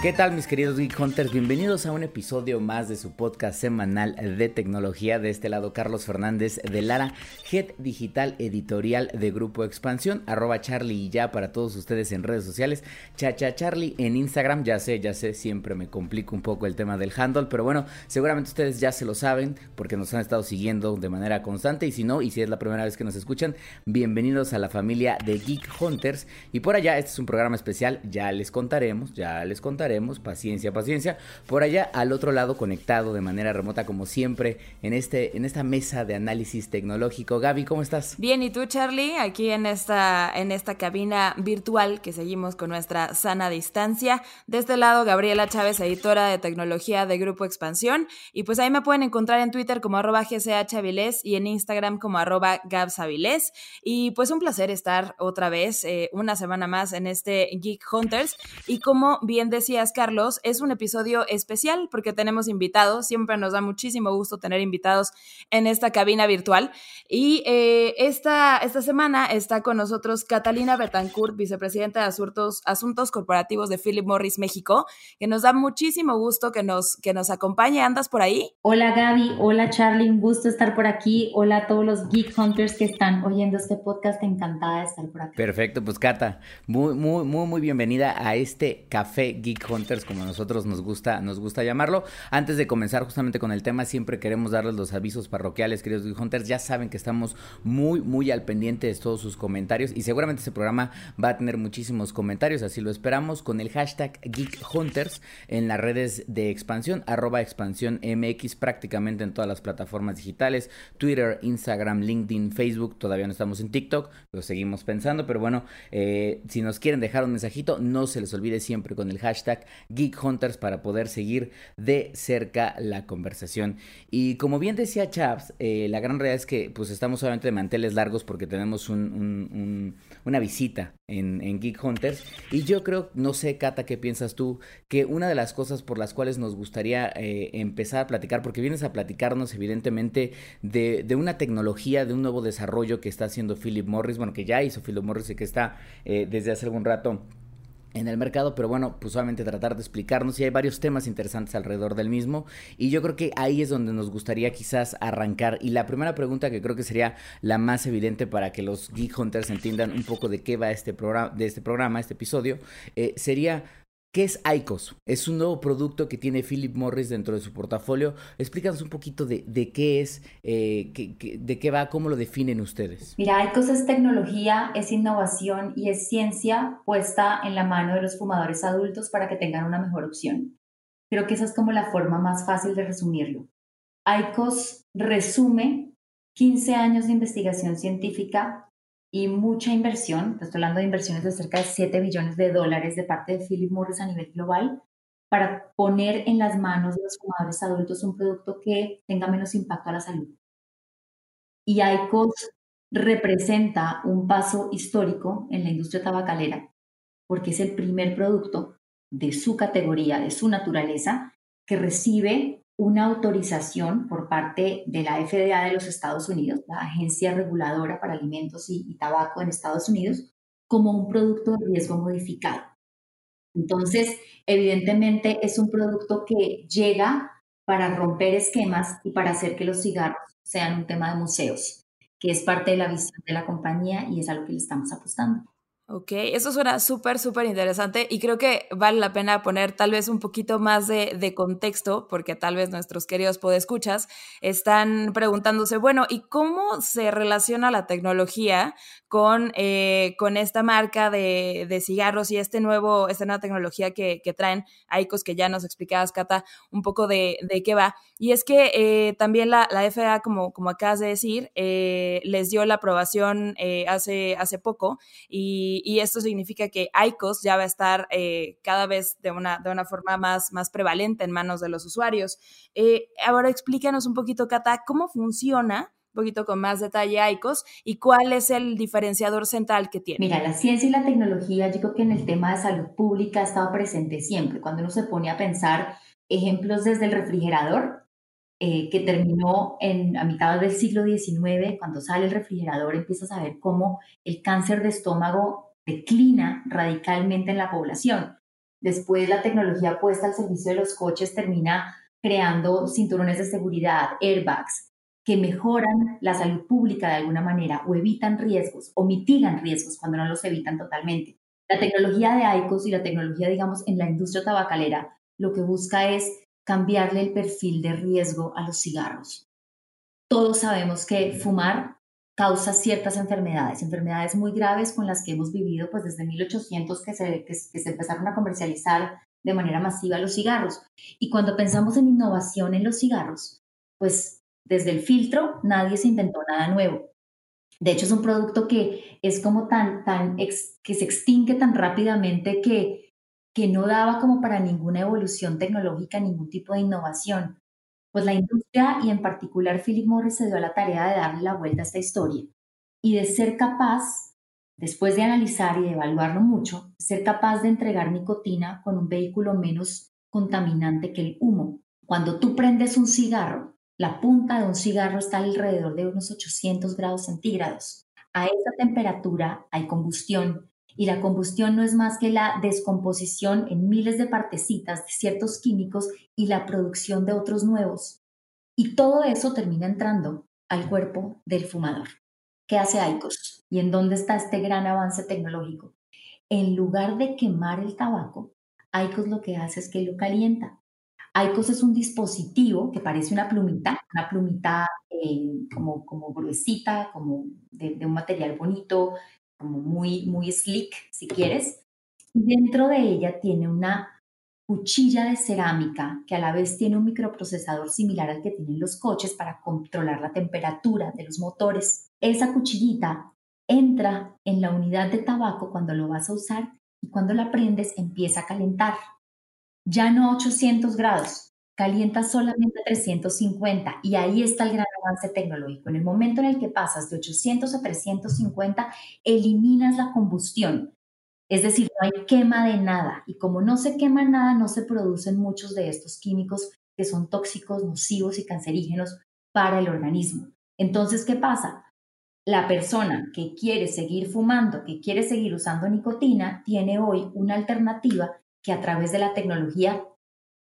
¿Qué tal mis queridos Geek Hunters? Bienvenidos a un episodio más de su podcast semanal de tecnología. De este lado Carlos Fernández de Lara, Head Digital Editorial de Grupo Expansión, arroba Charlie y ya para todos ustedes en redes sociales, Chacha Charlie en Instagram, ya sé, ya sé, siempre me complico un poco el tema del handle, pero bueno, seguramente ustedes ya se lo saben porque nos han estado siguiendo de manera constante y si no, y si es la primera vez que nos escuchan, bienvenidos a la familia de Geek Hunters y por allá, este es un programa especial, ya les contaremos, ya les contaremos paciencia, paciencia. Por allá, al otro lado, conectado de manera remota, como siempre, en, este, en esta mesa de análisis tecnológico. Gaby, ¿cómo estás? Bien, ¿y tú, Charlie? Aquí en esta, en esta cabina virtual que seguimos con nuestra sana distancia. De este lado, Gabriela Chávez, editora de tecnología de Grupo Expansión. Y pues ahí me pueden encontrar en Twitter como arroba y en Instagram como arroba gabsavilés. Y pues un placer estar otra vez, eh, una semana más en este Geek Hunters. Y como bien decía Carlos, es un episodio especial porque tenemos invitados. Siempre nos da muchísimo gusto tener invitados en esta cabina virtual. Y eh, esta, esta semana está con nosotros Catalina Betancourt, vicepresidenta de Asuntos, Asuntos Corporativos de Philip Morris México, que nos da muchísimo gusto que nos, que nos acompañe. ¿Andas por ahí? Hola Gaby, hola Charlie, un gusto estar por aquí. Hola a todos los Geek Hunters que están oyendo este podcast. Encantada de estar por aquí. Perfecto, pues Cata, muy, muy, muy, muy bienvenida a este Café Geek Hunters, como nosotros nos gusta, nos gusta llamarlo. Antes de comenzar justamente con el tema, siempre queremos darles los avisos parroquiales, queridos Geek Hunters. Ya saben que estamos muy, muy al pendiente de todos sus comentarios y seguramente este programa va a tener muchísimos comentarios, así lo esperamos, con el hashtag Geek Hunters en las redes de expansión, arroba expansión MX, prácticamente en todas las plataformas digitales, Twitter, Instagram, LinkedIn, Facebook, todavía no estamos en TikTok, lo seguimos pensando, pero bueno, eh, si nos quieren dejar un mensajito, no se les olvide siempre con el hashtag Geek Hunters para poder seguir de cerca la conversación. Y como bien decía Chaps, eh, la gran realidad es que pues estamos solamente de manteles largos porque tenemos una visita en, Geek Hunters. Y yo creo, no sé, Cata, ¿qué piensas tú? Que una de las cosas por las cuales nos gustaría eh, empezar a platicar, porque vienes a platicarnos evidentemente de, una tecnología, de un nuevo desarrollo que está haciendo Philip Morris, bueno, que ya hizo Philip Morris y que está eh, desde hace algún rato en el mercado, pero bueno, pues solamente tratar de explicarnos y hay varios temas interesantes alrededor del mismo y yo creo que ahí es donde nos gustaría quizás arrancar. Y la primera pregunta que creo que sería la más evidente para que los Geek Hunters entiendan un poco de qué va este programa, de este programa, este episodio, eh, sería ¿Qué es ICOS? Es un nuevo producto que tiene Philip Morris dentro de su portafolio. Explícanos un poquito de, qué es, eh, de qué va, cómo lo definen ustedes. Mira, ICOS es tecnología, es innovación y es ciencia puesta en la mano de los fumadores adultos para que tengan una mejor opción. Creo que esa es como la forma más fácil de resumirlo. ICOS resume 15 años de investigación científica y mucha inversión, estoy hablando de inversiones de cerca de 7 billones de dólares de parte de Philip Morris a nivel global, para poner en las manos de los fumadores adultos un producto que tenga menos impacto a la salud. Y ICOS representa un paso histórico en la industria tabacalera, porque es el primer producto de su categoría, de su naturaleza, que recibe una autorización por parte de la FDA de los Estados Unidos, la Agencia Reguladora para Alimentos y, Tabaco en Estados Unidos, como un producto de riesgo modificado. Entonces, evidentemente es un producto que llega para romper esquemas y para hacer que los cigarros sean un tema de museos, que es parte de la visión de la compañía y es a lo que le estamos apostando. Ok, eso suena súper, súper interesante y creo que vale la pena poner tal vez un poquito más de, de, contexto, porque tal vez nuestros queridos podescuchas están preguntándose, bueno, ¿y cómo se relaciona la tecnología con, eh, con esta marca de, de, cigarros y este nuevo, esta nueva tecnología que, que traen Aicos, que ya nos explicabas, Cata, un poco de, de qué va? Y es que eh, también la, la, FDA, como, como acabas de decir, eh, les dio la aprobación hace, hace poco y y, esto significa que ICOS ya va a estar eh, cada vez de una, de una forma más, más prevalente en manos de los usuarios. Eh, ahora explícanos un poquito, Cata, cómo funciona un poquito con más detalle ICOS y cuál es el diferenciador central que tiene. Mira, la ciencia y la tecnología, yo creo que en el tema de salud pública ha estado presente siempre. Cuando uno se pone a pensar ejemplos desde el refrigerador, eh, que terminó en, a mitad del siglo XIX, cuando sale el refrigerador empiezas a ver cómo el cáncer de estómago declina radicalmente en la población. Después la tecnología puesta al servicio de los coches termina creando cinturones de seguridad, airbags, que mejoran la salud pública de alguna manera o evitan riesgos o mitigan riesgos cuando no los evitan totalmente. La tecnología de ICOS y la tecnología, digamos, en la industria tabacalera, lo que busca es cambiarle el perfil de riesgo a los cigarros. Todos sabemos que fumar causa ciertas enfermedades, enfermedades muy graves con las que hemos vivido pues desde 1800 que se, que, se empezaron a comercializar de manera masiva los cigarros. Y cuando pensamos en innovación en los cigarros, pues desde el filtro nadie se inventó nada nuevo. De hecho, es un producto que es como tan, tan, que se extingue tan rápidamente que que no daba como para ninguna evolución tecnológica, ningún tipo de innovación. Pues la industria y en particular Philip Morris se dio a la tarea de darle la vuelta a esta historia y de ser capaz, después de analizar y evaluarlo mucho, ser capaz de entregar nicotina con un vehículo menos contaminante que el humo. Cuando tú prendes un cigarro, la punta de un cigarro está alrededor de unos 800 grados centígrados. A esa temperatura hay combustión y la combustión no es más que la descomposición en miles de partecitas de ciertos químicos y la producción de otros nuevos. Y todo eso termina entrando al cuerpo del fumador. ¿Qué hace ICOS? ¿Y en dónde está este gran avance tecnológico? En lugar de quemar el tabaco, ICOS lo que hace es que lo calienta. ICOS es un dispositivo que parece una plumita, una plumita eh, como, como gruesita, como de, un material bonito, como muy, muy slick, si quieres. Y dentro de ella tiene una cuchilla de cerámica que a la vez tiene un microprocesador similar al que tienen los coches para controlar la temperatura de los motores. Esa cuchillita entra en la unidad de tabaco cuando lo vas a usar y cuando la prendes empieza a calentar. Ya no a 800 grados, calienta solamente 350 y ahí está el gran avance tecnológico. En el momento en el que pasas de 800 a 350, eliminas la combustión. Es decir, no hay quema de nada. Y como no se quema nada, no se producen muchos de estos químicos que son tóxicos, nocivos y cancerígenos para el organismo. Entonces, ¿qué pasa? La persona que quiere seguir fumando, que quiere seguir usando nicotina, tiene hoy una alternativa que a través de la tecnología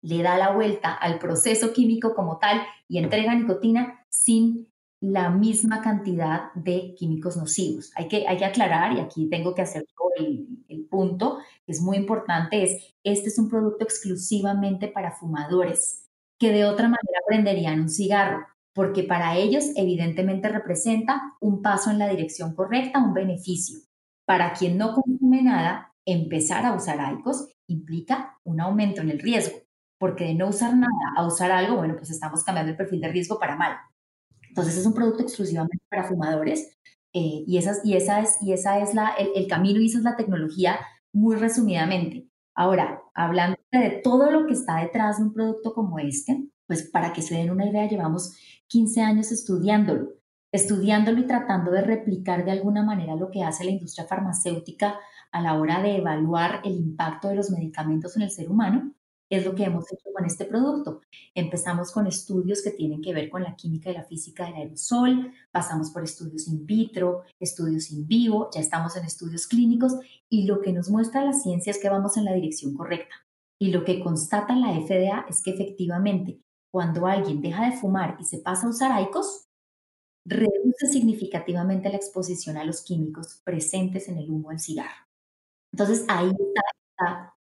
le da la vuelta al proceso químico como tal y entrega nicotina sin la misma cantidad de químicos nocivos. Hay que, hay aclarar, y aquí tengo que hacer el, el punto, que es muy importante, es, este es un producto exclusivamente para fumadores, que de otra manera prenderían un cigarro, porque para ellos evidentemente representa un paso en la dirección correcta, un beneficio. Para quien no consume nada, empezar a usar AICOS implica un aumento en el riesgo porque de no usar nada a usar algo, bueno, pues estamos cambiando el perfil de riesgo para mal. Entonces es un producto exclusivamente para fumadores eh, y, esas, y, esa es, y esa es la, el, camino y esa es la tecnología muy resumidamente. Ahora, hablando de todo lo que está detrás de un producto como este, pues para que se den una idea, llevamos 15 años estudiándolo, estudiándolo y tratando de replicar de alguna manera lo que hace la industria farmacéutica a la hora de evaluar el impacto de los medicamentos en el ser humano es lo que hemos hecho con este producto. Empezamos con estudios que tienen que ver con la química y la física del aerosol, pasamos por estudios in vitro, estudios in vivo, ya estamos en estudios clínicos y lo que nos muestra la ciencia es que vamos en la dirección correcta. Y lo que constata la FDA es que efectivamente, cuando alguien deja de fumar y se pasa a usar ICOS, reduce significativamente la exposición a los químicos presentes en el humo del cigarro. Entonces ahí está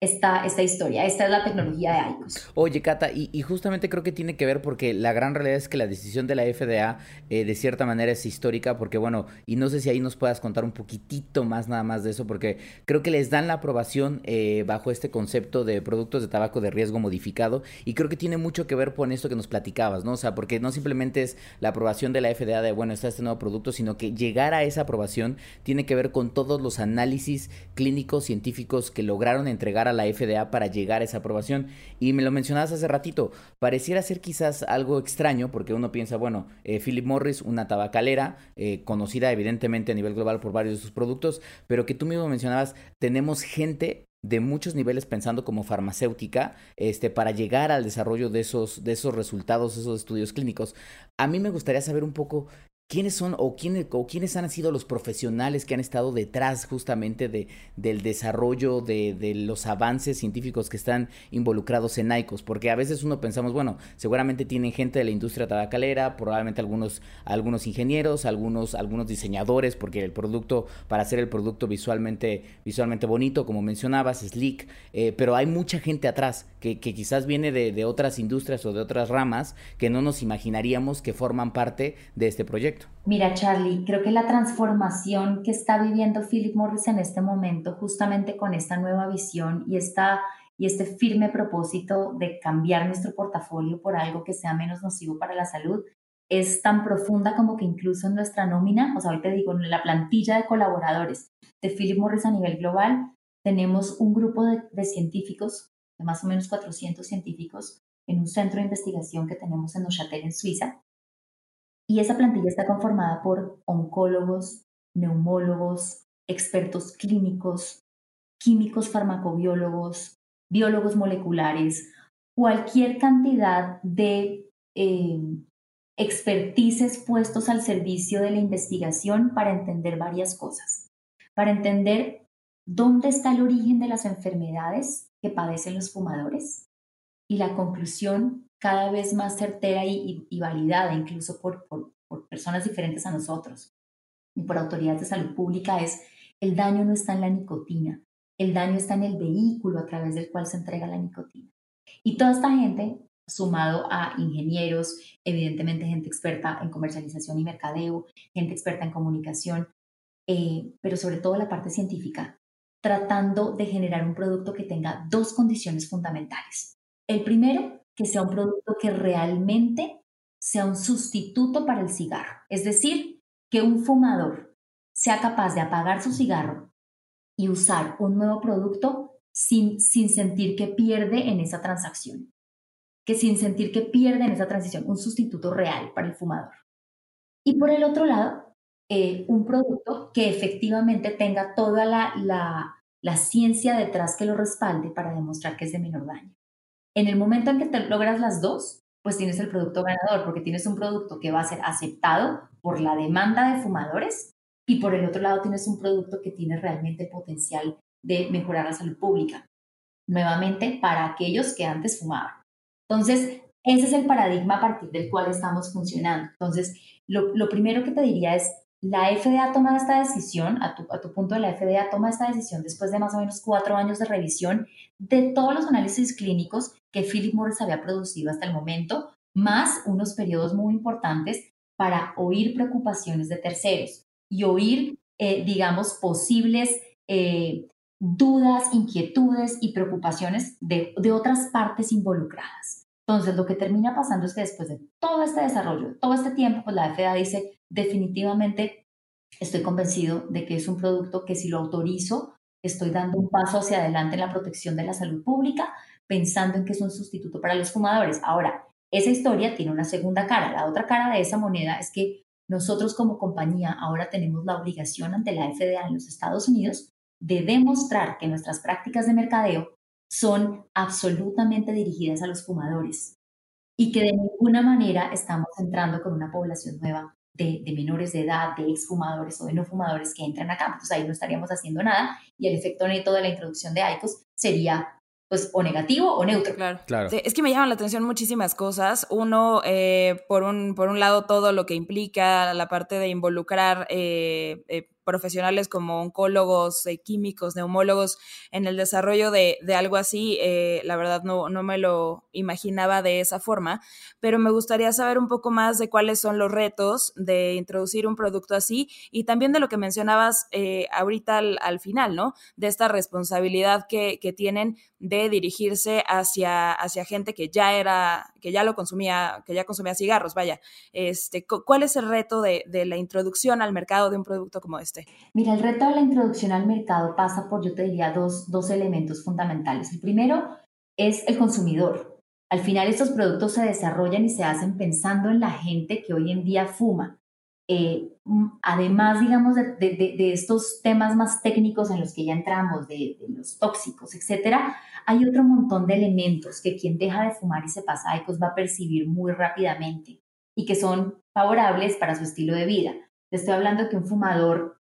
esta, esta historia. Esta es la tecnología de ICOS. Oye, Cata, y, justamente creo que tiene que ver porque la gran realidad es que la decisión de la FDA eh, de cierta manera es histórica porque, bueno, y no sé si ahí nos puedas contar un poquitito más nada más de eso porque creo que les dan la aprobación eh, bajo este concepto de productos de tabaco de riesgo modificado y creo que tiene mucho que ver con esto que nos platicabas, ¿no? O sea, porque no simplemente es la aprobación de la FDA de, bueno, está este nuevo producto, sino que llegar a esa aprobación tiene que ver con todos los análisis clínicos, científicos que lograron entregar a la FDA para llegar a esa aprobación. Y me lo mencionabas hace ratito, pareciera ser quizás algo extraño porque uno piensa, bueno, eh, Philip Morris, una tabacalera, eh, conocida evidentemente a nivel global por varios de sus productos, pero que tú mismo mencionabas, tenemos gente de muchos niveles pensando como farmacéutica este, para llegar al desarrollo de esos, de esos resultados, esos estudios clínicos. A mí me gustaría saber un poco ¿Quiénes son o quiénes, o quiénes han sido los profesionales que han estado detrás justamente de, del desarrollo de, los avances científicos que están involucrados en ICOS? Porque a veces uno pensamos, bueno, seguramente tienen gente de la industria tabacalera, probablemente algunos, ingenieros, algunos, diseñadores, porque el producto, para hacer el producto visualmente, bonito, como mencionabas, slick, eh, pero hay mucha gente atrás que, quizás viene de otras industrias o de otras ramas que no nos imaginaríamos que forman parte de este proyecto. Mira, Charlie, creo que la transformación que está viviendo Philip Morris en este momento, justamente con esta nueva visión y, esta, y este firme propósito de cambiar nuestro portafolio por algo que sea menos nocivo para la salud, es tan profunda como que incluso en nuestra nómina, o sea, hoy te digo, en la plantilla de colaboradores de Philip Morris a nivel global, tenemos un grupo de, científicos, de más o menos 400 científicos, en un centro de investigación que tenemos en Neuchâtel, en Suiza, y esa plantilla está conformada por oncólogos, neumólogos, expertos clínicos, químicos farmacobiólogos, biólogos moleculares, cualquier cantidad de eh, expertices puestos al servicio de la investigación para entender varias cosas, para entender dónde está el origen de las enfermedades que padecen los fumadores y la conclusión cada vez más certera y, validada incluso por, personas diferentes a nosotros y por autoridades de salud pública es el daño no está en la nicotina, el daño está en el vehículo a través del cual se entrega la nicotina. Y toda esta gente, sumado a ingenieros, evidentemente gente experta en comercialización y mercadeo, gente experta en comunicación, eh, pero sobre todo la parte científica, tratando de generar un producto que tenga dos condiciones fundamentales. El primero, que sea un producto que realmente sea un sustituto para el cigarro. Es decir, que un fumador sea capaz de apagar su cigarro y usar un nuevo producto sin, sin sentir que pierde en esa transacción. Que sin sentir que pierde en esa transición, un sustituto real para el fumador. Y por el otro lado, eh, un producto que efectivamente tenga toda la, la, la ciencia detrás que lo respalde para demostrar que es de menor daño. En el momento en que te logras las dos, pues tienes el producto ganador, porque tienes un producto que va a ser aceptado por la demanda de fumadores y por el otro lado tienes un producto que tiene realmente potencial de mejorar la salud pública. Nuevamente, para aquellos que antes fumaban. Entonces, ese es el paradigma a partir del cual estamos funcionando. Entonces, lo, primero que te diría es, la FDA toma esta decisión, a tu, a tu, punto la FDA toma esta decisión después de más o menos cuatro años de revisión de todos los análisis clínicos que Philip Morris había producido hasta el momento, más unos periodos muy importantes para oír preocupaciones de terceros y oír, eh, digamos, posibles eh, dudas, inquietudes y preocupaciones de, de otras partes involucradas. Entonces, lo que termina pasando es que después de todo este desarrollo, todo este tiempo, pues la FDA dice, definitivamente estoy convencido de que es un producto que si lo autorizo, estoy dando un paso hacia adelante en la protección de la salud pública, pensando en que es un sustituto para los fumadores. Ahora, esa historia tiene una segunda cara. La otra cara de esa moneda es que nosotros como compañía ahora tenemos la obligación ante la FDA en los Estados Unidos de demostrar que nuestras prácticas de mercadeo son absolutamente dirigidas a los fumadores y que de ninguna manera estamos entrando con una población nueva de, menores de edad, de exfumadores o de no fumadores que entran acá. Entonces ahí no estaríamos haciendo nada y el efecto neto de la introducción de ICOS sería pues o negativo o neutro. Claro. claro. Es que me llaman la atención muchísimas cosas. Uno, eh, por, un, por un lado, todo lo que implica la parte de involucrar eh, eh, profesionales como oncólogos, eh, químicos, neumólogos en el desarrollo de, algo así, eh, la verdad no, no me lo imaginaba de esa forma, pero me gustaría saber un poco más de cuáles son los retos de introducir un producto así y también de lo que mencionabas eh, ahorita al, final, ¿no? De esta responsabilidad que, que tienen de dirigirse hacia, hacia gente que ya era, que ya lo consumía, que ya consumía cigarros, vaya. Este, ¿Cuál es el reto de, de la introducción al mercado de un producto como este? Mira, el reto de la introducción al mercado pasa por, yo te diría, dos, dos elementos fundamentales. El primero es el consumidor. Al final estos productos se desarrollan y se hacen pensando en la gente que hoy en día fuma. eh, mm, además, digamos, de, estos temas más técnicos en los que ya entramos, de, los tóxicos, etcétera, hay otro montón de elementos que quien deja de fumar y se pasa a ICOS va a percibir muy rápidamente y que son favorables para su estilo de vida. Te estoy hablando que un fumador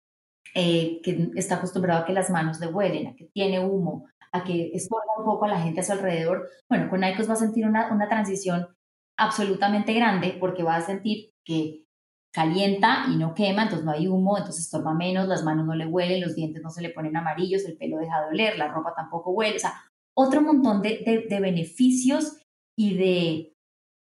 eh, que está acostumbrado a que las manos le huelen, a que tiene humo, a que estorba un poco a la gente a su alrededor, bueno, con ICOS va a sentir una, una transición absolutamente grande porque va a sentir que calienta y no quema, entonces no hay humo, entonces estorba menos, las manos no le huelen, los dientes no se le ponen amarillos, el pelo deja de oler, la ropa tampoco huele, o sea, otro montón de, de, beneficios y de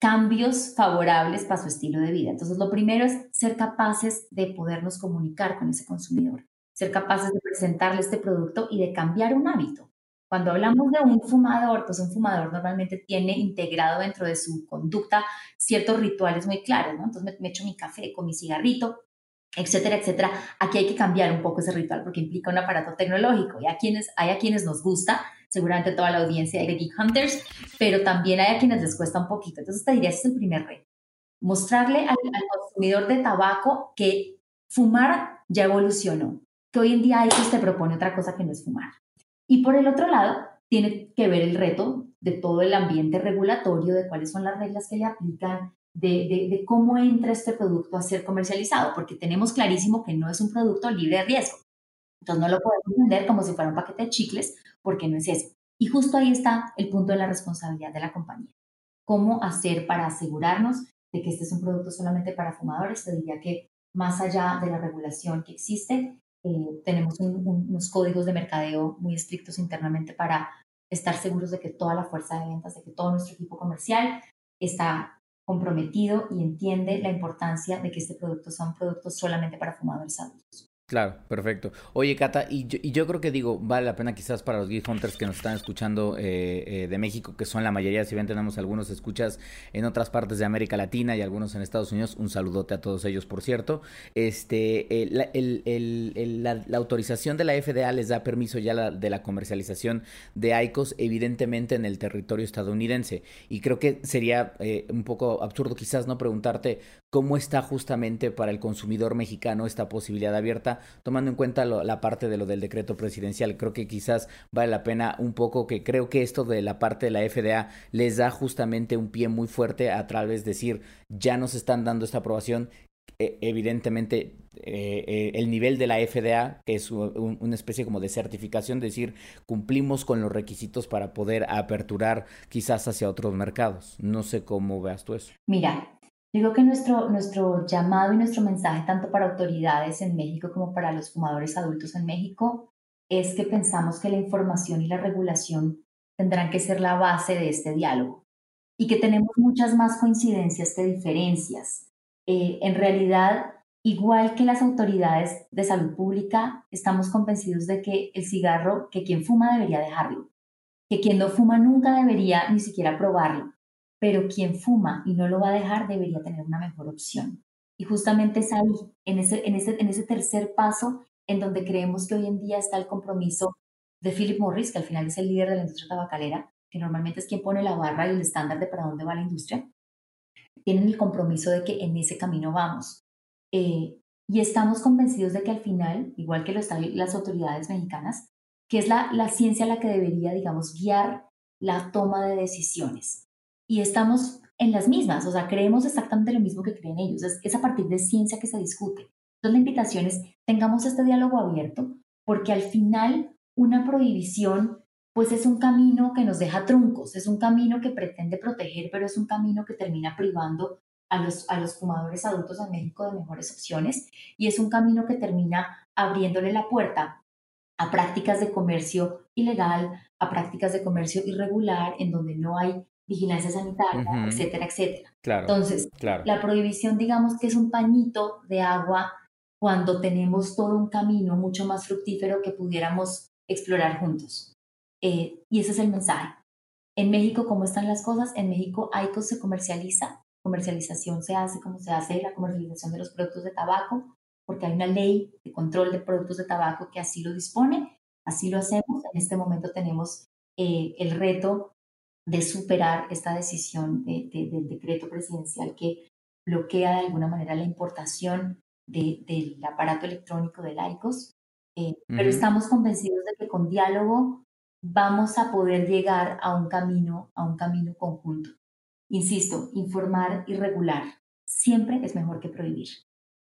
cambios favorables para su estilo de vida. Entonces, lo primero es ser capaces de podernos comunicar con ese consumidor, ser capaces de presentarle este producto y de cambiar un hábito. Cuando hablamos de un fumador, pues un fumador normalmente tiene integrado dentro de su conducta ciertos rituales muy claros, ¿no? Entonces me, echo mi café con mi cigarrito, etcétera, etcétera. Aquí hay que cambiar un poco ese ritual porque implica un aparato tecnológico y a quienes, hay a quienes nos gusta, seguramente toda la audiencia de Geek Hunters, pero también hay a quienes les cuesta un poquito. Entonces te diría, ese es el primer reto. Mostrarle al, consumidor de tabaco que fumar ya evolucionó, que hoy en día hay te propone otra cosa que no es fumar. Y por el otro lado, tiene que ver el reto de todo el ambiente regulatorio, de cuáles son las reglas que le aplican, de, cómo entra este producto a ser comercializado, porque tenemos clarísimo que no es un producto libre de riesgo. Entonces no lo podemos vender como si fuera un paquete de chicles, porque no es eso. Y justo ahí está el punto de la responsabilidad de la compañía. ¿Cómo hacer para asegurarnos de que este es un producto solamente para fumadores? Te diría que más allá de la regulación que existe, eh, tenemos unos códigos de mercadeo muy estrictos internamente para estar seguros de que toda la fuerza de ventas, de que todo nuestro equipo comercial está comprometido y entiende la importancia de que este producto sea un producto solamente para fumadores adultos. Claro, perfecto. Oye, Cata, y yo, y yo, creo que digo, vale la pena quizás para los Geek Hunters que nos están escuchando eh, eh, de México, que son la mayoría, si bien tenemos algunos escuchas en otras partes de América Latina y algunos en Estados Unidos, un saludote a todos ellos, por cierto. Este, eh, la, la, autorización de la FDA les da permiso ya de la comercialización de ICOS, evidentemente en el territorio estadounidense. Y creo que sería un poco absurdo quizás no preguntarte cómo está justamente para el consumidor mexicano esta posibilidad abierta, tomando en cuenta la parte de lo del decreto presidencial. Creo que quizás vale la pena un poco que creo que esto de la parte de la FDA les da justamente un pie muy fuerte a través de decir, ya nos están dando esta aprobación, e, evidentemente eh, eh, el nivel de la FDA, que es una especie como de certificación, decir, cumplimos con los requisitos para poder aperturar quizás hacia otros mercados. No sé cómo veas tú eso. Mira, Digo que nuestro, nuestro llamado y nuestro mensaje, tanto para autoridades en México como para los fumadores adultos en México, es que pensamos que la información y la regulación tendrán que ser la base de este diálogo y que tenemos muchas más coincidencias que diferencias. Eh, en realidad, igual que las autoridades de salud pública, estamos convencidos de que el cigarro, que quien fuma debería dejarlo, que quien no fuma nunca debería ni siquiera probarlo, pero quien fuma y no lo va a dejar debería tener una mejor opción. Y justamente es ahí, en ese, en ese, en ese tercer paso, en donde creemos que hoy en día está el compromiso de Philip Morris, que al final es el líder de la industria tabacalera, que normalmente es quien pone la barra y el estándar de para dónde va la industria, tienen el compromiso de que en ese camino vamos. Eh, y estamos convencidos de que al final, igual que lo están las autoridades mexicanas, que es la, la ciencia la que debería, digamos, guiar la toma de decisiones y estamos en las mismas, o sea, creemos exactamente lo mismo que creen ellos. Es, a partir de ciencia que se discute. Entonces la invitación es, tengamos este diálogo abierto, porque al final una prohibición pues es un camino que nos deja truncos, es un camino que pretende proteger, pero es un camino que termina privando a los, a los fumadores adultos en México de mejores opciones y es un camino que termina abriéndole la puerta a prácticas de comercio ilegal, a prácticas de comercio irregular, en donde no hay vigilancia sanitaria, etcétera, etcétera. Entonces, la prohibición, digamos que es un pañito de agua cuando tenemos todo un camino mucho más fructífero que pudiéramos explorar juntos. Eh, y ese es el mensaje. En México, ¿cómo están las cosas? En México, ICOS se comercializa, comercialización se hace como se hace la comercialización de los productos de tabaco, porque hay una ley de control de productos de tabaco que así lo dispone, así lo hacemos. En este momento tenemos eh, el reto de superar esta decisión del decreto presidencial que bloquea de alguna manera la importación del aparato electrónico del ICOS, eh, pero estamos convencidos de que con diálogo vamos a poder llegar a un camino, a un camino conjunto. Insisto, informar y regular siempre es mejor que prohibir.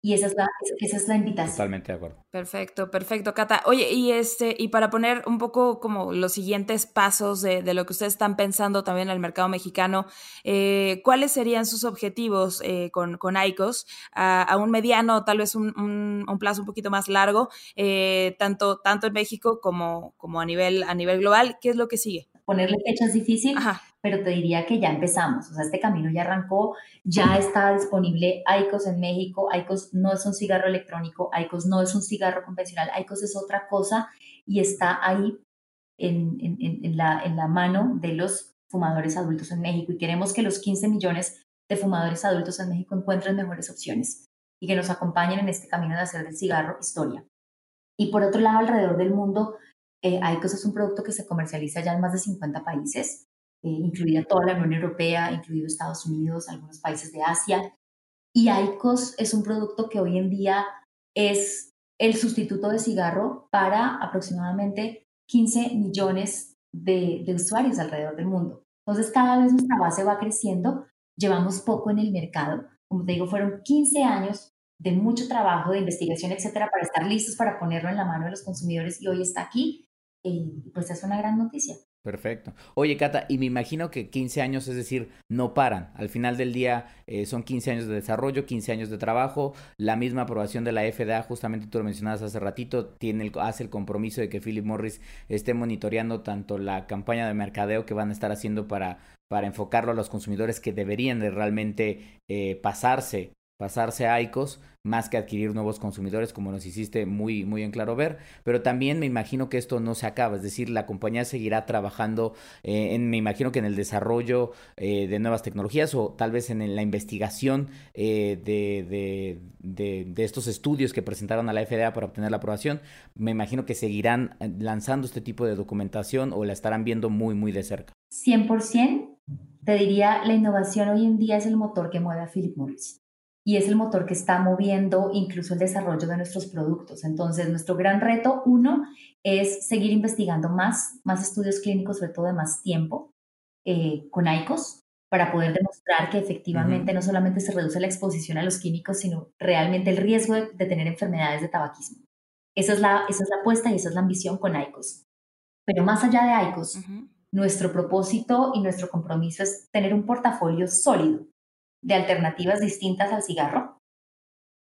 Y esa es la, esa es la invitación. Totalmente de acuerdo. Perfecto, perfecto, Cata. Oye, y este, y para poner un poco como los siguientes pasos de, de lo que ustedes están pensando también en el mercado mexicano, eh, ¿cuáles serían sus objetivos eh, con, con ICOS a, un mediano, tal vez un, un, plazo un poquito más largo, eh, tanto, tanto en México como, como a, nivel, a nivel global? ¿Qué es lo que sigue? Ponerle fechas difícil. Ajá pero te diría que ya empezamos, o sea, este camino ya arrancó, ya está disponible ICOS en México, ICOS no es un cigarro electrónico, ICOS no es un cigarro convencional, ICOS es otra cosa y está ahí en, en, la, en la mano de los fumadores adultos en México y queremos que los 15 millones de fumadores adultos en México encuentren mejores opciones y que nos acompañen en este camino de hacer del cigarro historia. Y por otro lado, alrededor del mundo, eh, ICOS es un producto que se comercializa ya en más de 50 países eh, incluida toda la Unión Europea, incluido Estados Unidos, algunos países de Asia. Y ICOS es un producto que hoy en día es el sustituto de cigarro para aproximadamente 15 millones de, de usuarios alrededor del mundo. Entonces, cada vez nuestra base va creciendo, llevamos poco en el mercado. Como te digo, fueron 15 años de mucho trabajo, de investigación, etcétera, para estar listos para ponerlo en la mano de los consumidores y hoy está aquí. Y pues es una gran noticia. Perfecto. Oye, Cata, y me imagino que 15 años, es decir, no paran. Al final del día eh, son 15 años de desarrollo, 15 años de trabajo. La misma aprobación de la FDA, justamente tú lo mencionabas hace ratito, tiene el, hace el compromiso de que Philip Morris esté monitoreando tanto la campaña de mercadeo que van a estar haciendo para, para enfocarlo a los consumidores que deberían de realmente eh, pasarse pasarse a ICOS más que adquirir nuevos consumidores, como nos hiciste muy, muy en claro ver. Pero también me imagino que esto no se acaba, es decir, la compañía seguirá trabajando, eh, en, me imagino que en el desarrollo eh, de nuevas tecnologías o tal vez en, la investigación eh, de, de, de, estos estudios que presentaron a la FDA para obtener la aprobación. Me imagino que seguirán lanzando este tipo de documentación o la estarán viendo muy, muy de cerca. 100%, te diría, la innovación hoy en día es el motor que mueve a Philip Morris y es el motor que está moviendo incluso el desarrollo de nuestros productos. Entonces, nuestro gran reto, uno, es seguir investigando más, más estudios clínicos, sobre todo de más tiempo, eh, con ICOS, para poder demostrar que efectivamente no solamente se reduce la exposición a los químicos, sino realmente el riesgo de, tener enfermedades de tabaquismo. Esa es, la, esa es la apuesta y esa es la ambición con ICOS. Pero más allá de ICOS, nuestro propósito y nuestro compromiso es tener un portafolio sólido de alternativas distintas al cigarro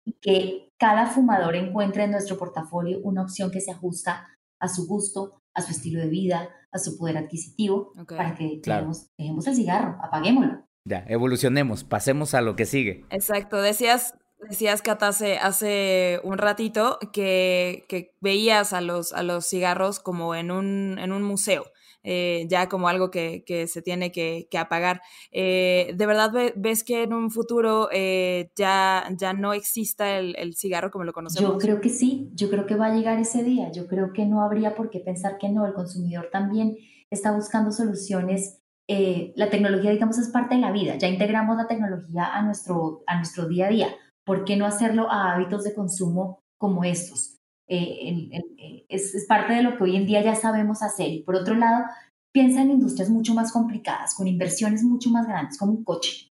y que cada fumador encuentre en nuestro portafolio una opción que se ajusta a su gusto, a su estilo de vida, a su poder adquisitivo, para que dejemos, el cigarro, apaguémoslo. Ya, evolucionemos, pasemos a lo que sigue. Exacto, decías, decías Kat, hace, hace un ratito que, que, veías a los, a los cigarros como en un, en un museo. Eh, ya como algo que, se tiene que, apagar. Eh, ¿De verdad ves que en un futuro eh, ya, ya no exista el, cigarro como lo conocemos? Yo creo que sí, yo creo que va a llegar ese día, yo creo que no habría por qué pensar que no, el consumidor también está buscando soluciones. la tecnología, digamos, es parte de la vida, ya integramos la tecnología a nuestro, a nuestro día a día. ¿Por qué no hacerlo a hábitos de consumo como estos? Eh, eh, es, parte de lo que hoy en día ya sabemos hacer. Y por otro lado, piensa en industrias mucho más complicadas, con inversiones mucho más grandes, como un coche.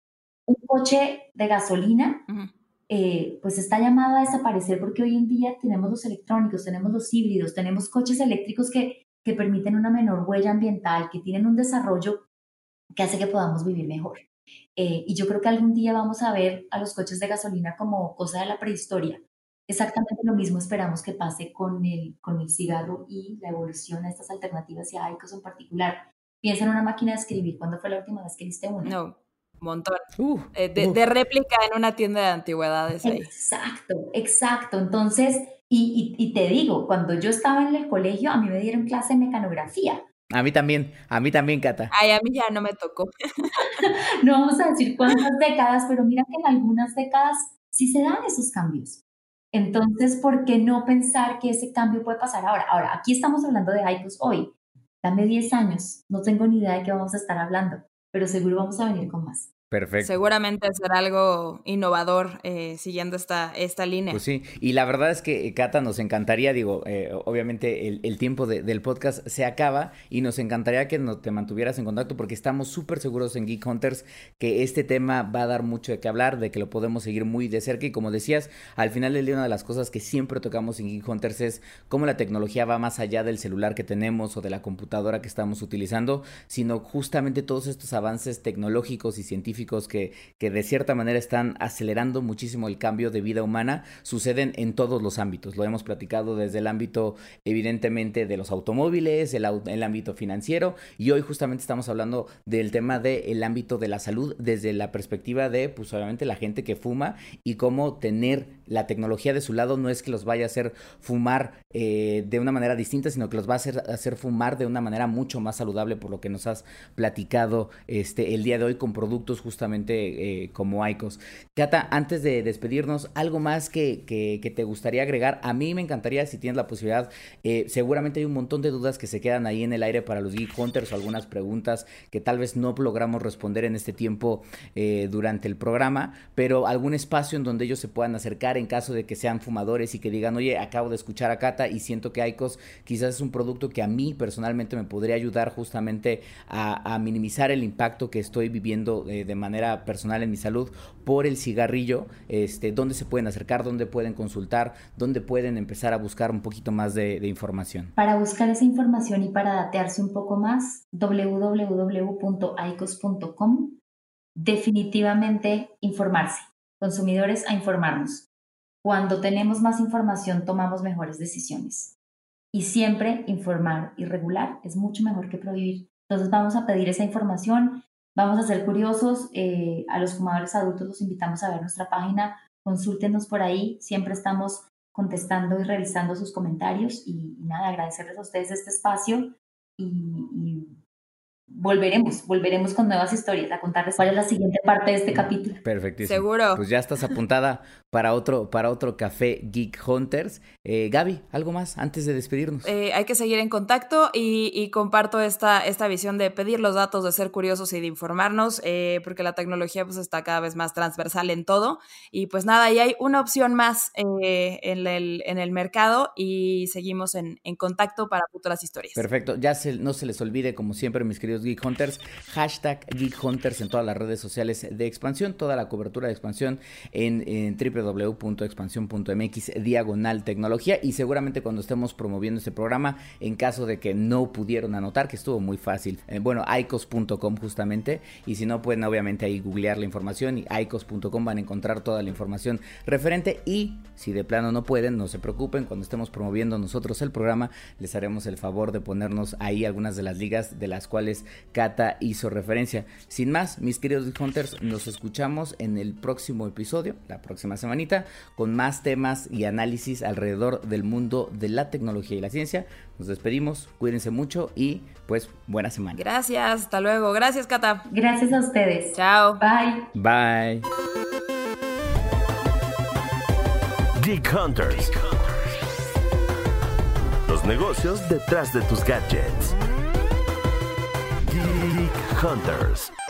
Un coche de gasolina, eh, pues está llamado a desaparecer porque hoy en día tenemos los electrónicos, tenemos los híbridos, tenemos coches eléctricos que, que permiten una menor huella ambiental, que tienen un desarrollo que hace que podamos vivir mejor. y yo creo que algún día vamos a ver a los coches de gasolina como cosa de la prehistoria, Exactamente lo mismo esperamos que pase con el, con el cigarro y la evolución a estas alternativas y a ICOS en particular. Piensa en una máquina de escribir. ¿Cuándo fue la última vez que viste una? No, un montón. Uh, eh, de, réplica en una tienda de antigüedades. Exacto, exacto. Entonces, y, y, te digo, cuando yo estaba en el colegio, a mí me dieron clase de mecanografía. A mí también, a mí también, Cata. Ay, a mí ya no me tocó. no vamos a decir cuántas décadas, pero mira que en algunas décadas sí se dan esos cambios. Entonces, ¿por qué no pensar que ese cambio puede pasar ahora? Ahora, aquí estamos hablando de ICOS hoy. Dame 10 años, no tengo ni idea de qué vamos a estar hablando, pero seguro vamos a venir con más. Perfecto. Seguramente será algo innovador eh, siguiendo esta, esta línea. Pues sí, y la verdad es que, Cata, nos encantaría, digo, eh, obviamente el, tiempo del podcast se acaba y nos encantaría que no, te mantuvieras en contacto porque estamos súper seguros en Geek Hunters que este tema va a dar mucho de qué hablar, de que lo podemos seguir muy de cerca y como decías, al final del día una de las cosas que siempre tocamos en Geek Hunters es cómo la tecnología va más allá del celular que tenemos o de la computadora que estamos utilizando, sino justamente todos estos avances tecnológicos y científicos que, de cierta manera están acelerando muchísimo el cambio de vida humana, suceden en todos los ámbitos. Lo hemos platicado desde el ámbito, evidentemente, de los automóviles, el, el ámbito financiero, y hoy justamente estamos hablando del tema del ámbito de la salud desde la perspectiva de, pues obviamente, la gente que fuma y cómo tener la tecnología de su lado no es que los vaya a hacer fumar eh, de una manera distinta, sino que los va a hacer, hacer fumar de una manera mucho más saludable, por lo que nos has platicado este, el día de hoy con productos justamente eh, como ICOS. Cata, antes de despedirnos, ¿algo más que, que, te gustaría agregar? A mí me encantaría, si tienes la posibilidad, eh, seguramente hay un montón de dudas que se quedan ahí en el aire para los Geek Hunters o algunas preguntas que tal vez no logramos responder en este tiempo eh, durante el programa, pero algún espacio en donde ellos se puedan acercar en caso de que sean fumadores y que digan, oye, acabo de escuchar a Cata y siento que ICOS quizás es un producto que a mí personalmente me podría ayudar justamente a, minimizar el impacto que estoy viviendo de personal en mi salud por el cigarrillo, este, dónde se pueden acercar, dónde pueden consultar, dónde pueden empezar a buscar un poquito más de, información. Para buscar esa información y para datearse un poco más, www.aicos.com. Definitivamente informarse, consumidores a informarnos. Cuando tenemos más información tomamos mejores decisiones. Y siempre informar y regular es mucho mejor que prohibir. Entonces vamos a pedir esa información, Vamos a ser curiosos, eh, a los fumadores adultos los invitamos a ver nuestra página, consúltenos por ahí, siempre estamos contestando y revisando sus comentarios y, nada, agradecerles a ustedes este espacio y volveremos, volveremos con nuevas historias a contarles cuál es la siguiente parte de este capítulo. Perfectísimo. Seguro. Pues ya estás apuntada para otro, para otro café Geek Hunters. Eh, Gaby, ¿algo más antes de despedirnos? Eh, hay que seguir en contacto y, comparto esta, esta visión de pedir los datos, de ser curiosos y de informarnos, eh, porque la tecnología pues está cada vez más transversal en todo. Y pues nada, y hay una opción más en el, en, el, mercado y seguimos en, en, contacto para futuras historias. Perfecto. Ya se, no se les olvide, como siempre, mis queridos Geek Hunters, hashtag Geek Hunters en todas las redes sociales de expansión, toda la cobertura de expansión en, en www.expansión.mx diagonal tecnología y seguramente cuando estemos promoviendo este programa, en caso de que no pudieron anotar, que estuvo muy fácil, eh, bueno, icos.com justamente, y si no pueden obviamente ahí googlear la información y icos.com van a encontrar toda la información referente y si de plano no pueden, no se preocupen, cuando estemos promoviendo nosotros el programa, les haremos el favor de ponernos ahí algunas de las ligas de las cuales Cata hizo referencia. Sin más, mis queridos Hunters, nos escuchamos en el próximo episodio, la próxima semanita, con más temas y análisis alrededor del mundo de la tecnología y la ciencia. Nos despedimos, cuídense mucho y pues buena semana. Gracias, hasta luego. Gracias, Cata. Gracias a ustedes. Chao. Bye. Bye. Geek Hunters. Los negocios detrás de tus gadgets. Geek Hunters.